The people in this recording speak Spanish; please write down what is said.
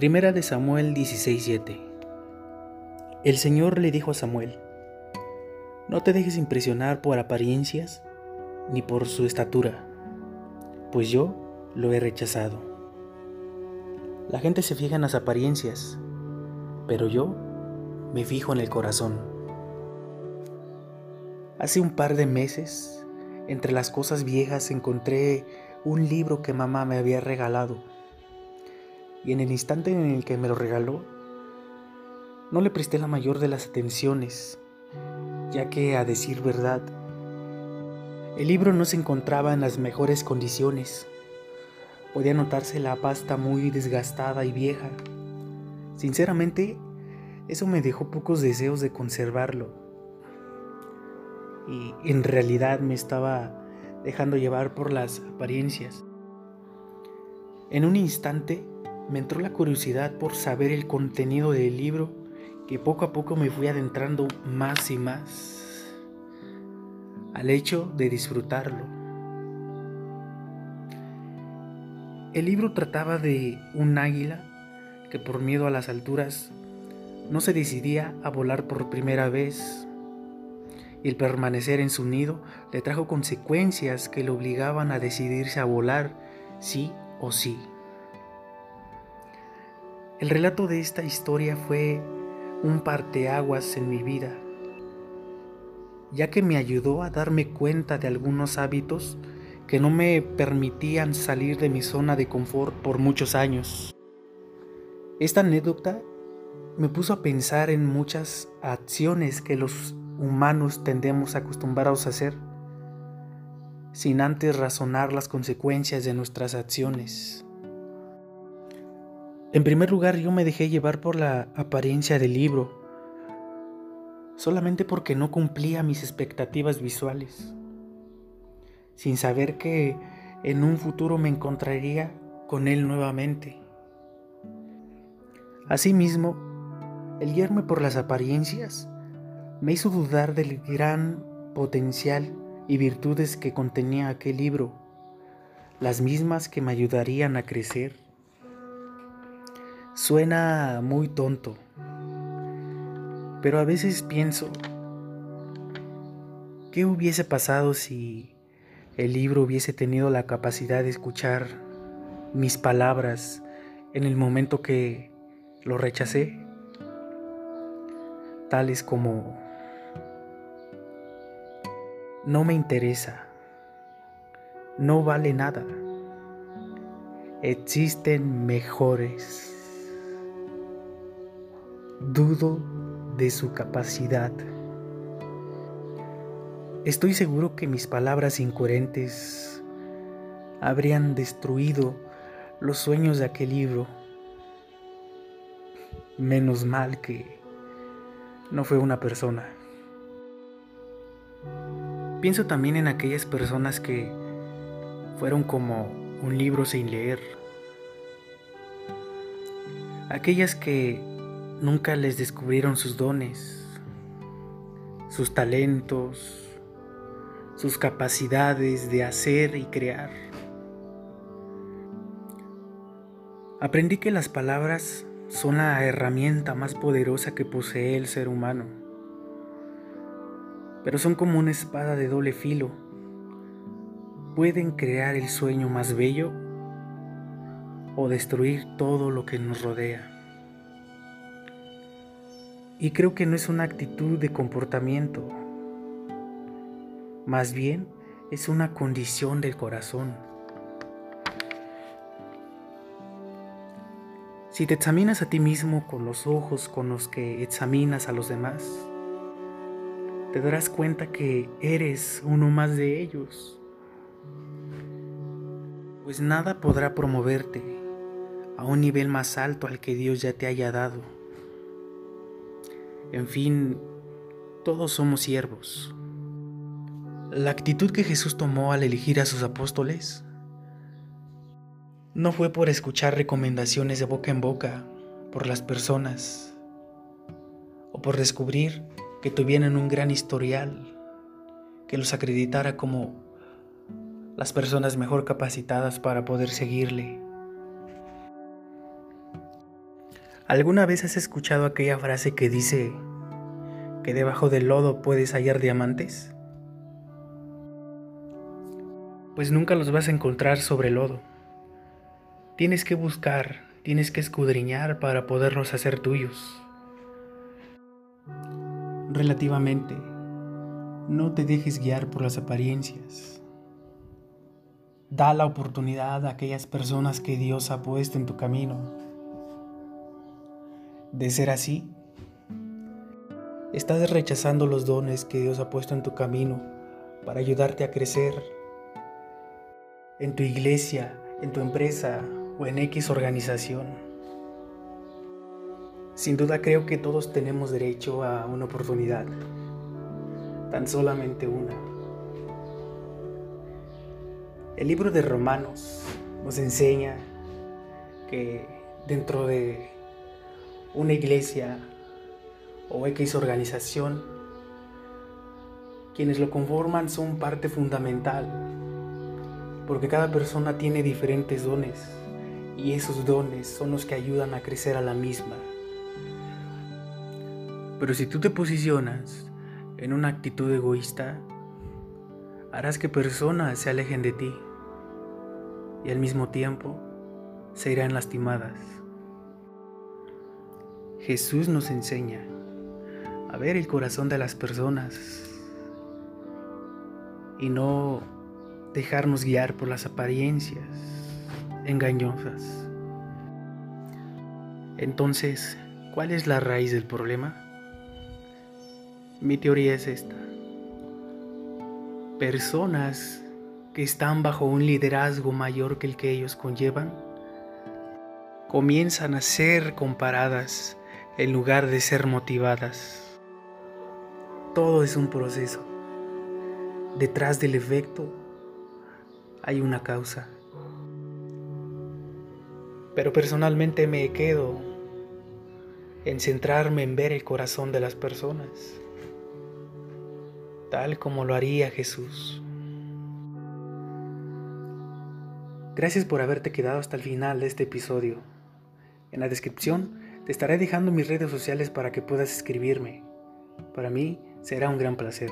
Primera de Samuel 16:7 El Señor le dijo a Samuel, No te dejes impresionar por apariencias ni por su estatura, pues yo lo he rechazado. La gente se fija en las apariencias, pero yo me fijo en el corazón. Hace un par de meses, entre las cosas viejas, encontré un libro que mamá me había regalado y en el instante en el que me lo regaló, no le presté la mayor de las atenciones, ya que, a decir verdad, el libro no se encontraba en las mejores condiciones. Podía notarse la pasta muy desgastada y vieja. Sinceramente, eso me dejó pocos deseos de conservarlo. Y en realidad me estaba dejando llevar por las apariencias. En un instante me entró la curiosidad por saber el contenido del libro que poco a poco me fui adentrando más y más al hecho de disfrutarlo. El libro trataba de un águila que por miedo a las alturas no se decidía a volar por primera vez y el permanecer en su nido le trajo consecuencias que le obligaban a decidirse a volar sí o sí. El relato de esta historia fue un parteaguas en mi vida, ya que me ayudó a darme cuenta de algunos hábitos que no me permitían salir de mi zona de confort por muchos años. Esta anécdota me puso a pensar en muchas acciones que los humanos tendemos acostumbrados a hacer, sin antes razonar las consecuencias de nuestras acciones. En primer lugar, yo me dejé llevar por la apariencia del libro, solamente porque no cumplía mis expectativas visuales, sin saber que en un futuro me encontraría con él nuevamente. Asimismo, el guiarme por las apariencias me hizo dudar del gran potencial y virtudes que contenía aquel libro, las mismas que me ayudarían a crecer Suena muy tonto, pero a veces pienso, ¿qué hubiese pasado si el libro hubiese tenido la capacidad de escuchar mis palabras en el momento que lo rechacé? Tales como, no me interesa, no vale nada, existen mejores dudo de su capacidad. Estoy seguro que mis palabras incoherentes habrían destruido los sueños de aquel libro. Menos mal que no fue una persona. Pienso también en aquellas personas que fueron como un libro sin leer. Aquellas que nunca les descubrieron sus dones, sus talentos, sus capacidades de hacer y crear. Aprendí que las palabras son la herramienta más poderosa que posee el ser humano, pero son como una espada de doble filo. Pueden crear el sueño más bello o destruir todo lo que nos rodea. Y creo que no es una actitud de comportamiento, más bien es una condición del corazón. Si te examinas a ti mismo con los ojos con los que examinas a los demás, te darás cuenta que eres uno más de ellos. Pues nada podrá promoverte a un nivel más alto al que Dios ya te haya dado. En fin, todos somos siervos. La actitud que Jesús tomó al elegir a sus apóstoles no fue por escuchar recomendaciones de boca en boca por las personas o por descubrir que tuvieran un gran historial que los acreditara como las personas mejor capacitadas para poder seguirle. ¿Alguna vez has escuchado aquella frase que dice que debajo del lodo puedes hallar diamantes? Pues nunca los vas a encontrar sobre el lodo. Tienes que buscar, tienes que escudriñar para poderlos hacer tuyos. Relativamente, no te dejes guiar por las apariencias. Da la oportunidad a aquellas personas que Dios ha puesto en tu camino de ser así, estás rechazando los dones que Dios ha puesto en tu camino para ayudarte a crecer en tu iglesia, en tu empresa o en X organización. Sin duda creo que todos tenemos derecho a una oportunidad, tan solamente una. El libro de Romanos nos enseña que dentro de una iglesia o X organización, quienes lo conforman son parte fundamental, porque cada persona tiene diferentes dones y esos dones son los que ayudan a crecer a la misma. Pero si tú te posicionas en una actitud egoísta, harás que personas se alejen de ti y al mismo tiempo se irán lastimadas. Jesús nos enseña a ver el corazón de las personas y no dejarnos guiar por las apariencias engañosas. Entonces, ¿cuál es la raíz del problema? Mi teoría es esta. Personas que están bajo un liderazgo mayor que el que ellos conllevan comienzan a ser comparadas en lugar de ser motivadas. Todo es un proceso. Detrás del efecto hay una causa. Pero personalmente me quedo en centrarme en ver el corazón de las personas, tal como lo haría Jesús. Gracias por haberte quedado hasta el final de este episodio. En la descripción estaré dejando mis redes sociales para que puedas escribirme. Para mí será un gran placer.